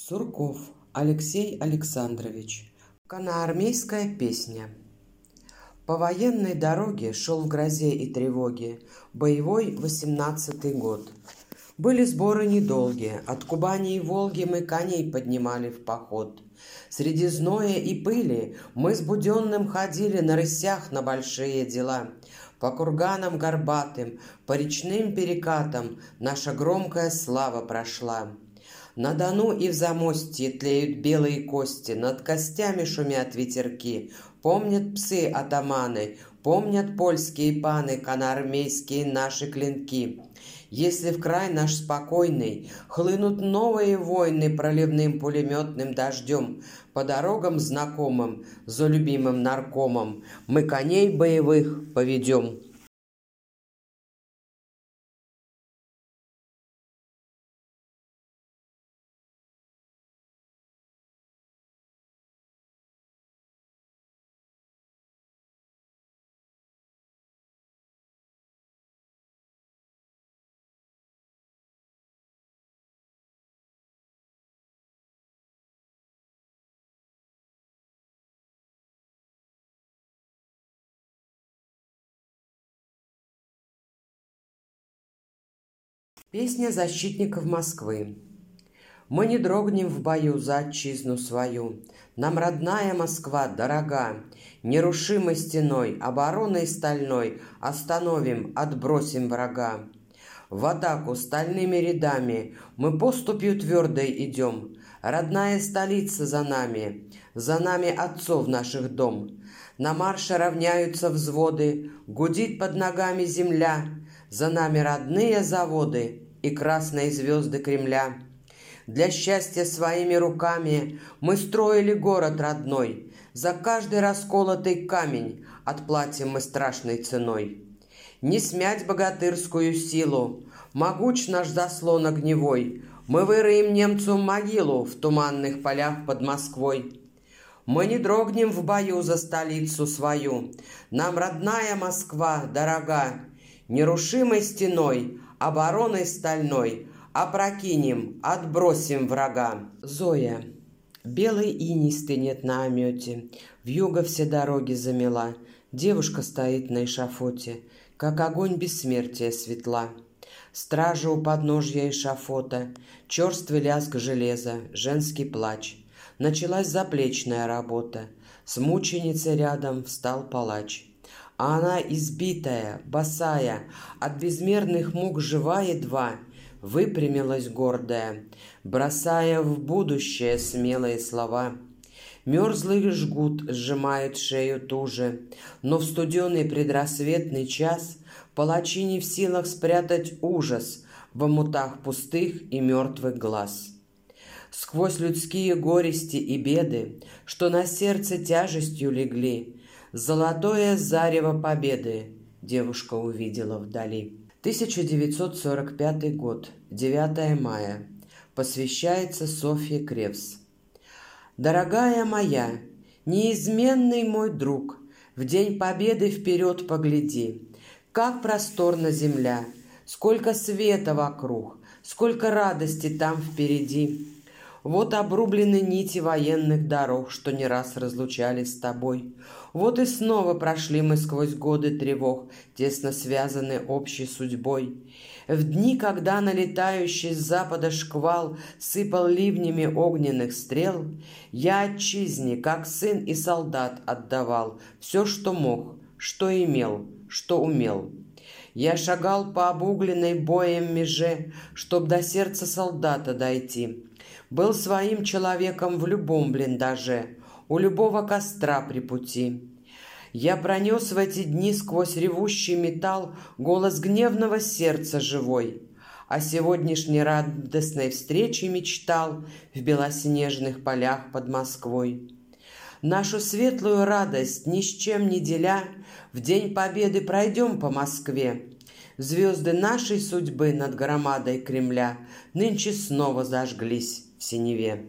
Сурков Алексей Александрович. Коноармейская песня. По военной дороге шел в грозе и тревоге боевой восемнадцатый год. Были сборы недолгие, от Кубани и Волги мы коней поднимали в поход. Среди зноя и пыли мы с Буденным ходили на рысях на большие дела. По курганам горбатым, по речным перекатам наша громкая слава прошла. На Дону и в Замостье тлеют белые кости, Над костями шумят ветерки. Помнят псы-атаманы, помнят польские паны, Конармейские наши клинки. Если в край наш спокойный Хлынут новые войны Проливным пулеметным дождем, По дорогам знакомым, За любимым наркомом Мы коней боевых поведем. Песня защитников Москвы. Мы не дрогнем в бою за отчизну свою. Нам родная Москва дорога. Нерушимой стеной, обороной стальной Остановим, отбросим врага. В атаку стальными рядами Мы поступью твердой идем. Родная столица за нами, За нами отцов наших дом. На марше равняются взводы, Гудит под ногами земля — за нами родные заводы и красные звезды Кремля. Для счастья своими руками мы строили город родной. За каждый расколотый камень отплатим мы страшной ценой. Не смять богатырскую силу, могуч наш заслон огневой. Мы выроем немцу могилу в туманных полях под Москвой. Мы не дрогнем в бою за столицу свою. Нам родная Москва дорога, Нерушимой стеной, обороной стальной Опрокинем, отбросим врага. Зоя. Белый иней стынет на омете, Вьюга все дороги замела, Девушка стоит на эшафоте, Как огонь бессмертия светла. Стража у подножья эшафота, Черствый лязг железа, женский плач. Началась заплечная работа, С мученицей рядом встал палач а она избитая, босая, от безмерных мук жива едва, выпрямилась гордая, бросая в будущее смелые слова. Мерзлый жгут сжимает шею туже, но в студеный предрассветный час палачи не в силах спрятать ужас в омутах пустых и мертвых глаз. Сквозь людские горести и беды, что на сердце тяжестью легли, Золотое зарево победы девушка увидела вдали. 1945 год, 9 мая. Посвящается Софье Кревс. Дорогая моя, неизменный мой друг, В день победы вперед погляди. Как просторна земля, сколько света вокруг, Сколько радости там впереди. Вот обрублены нити военных дорог, что не раз разлучались с тобой. Вот и снова прошли мы сквозь годы тревог, тесно связаны общей судьбой. В дни, когда налетающий с запада шквал сыпал ливнями огненных стрел, я отчизне, как сын и солдат, отдавал все, что мог, что имел, что умел. Я шагал по обугленной боем меже, чтоб до сердца солдата дойти. Был своим человеком в любом блиндаже, у любого костра при пути. Я пронес в эти дни сквозь ревущий металл голос гневного сердца живой. О сегодняшней радостной встрече мечтал в белоснежных полях под Москвой. Нашу светлую радость ни с чем не деля, В день победы пройдем по Москве. Звезды нашей судьбы над громадой Кремля Нынче снова зажглись в синеве.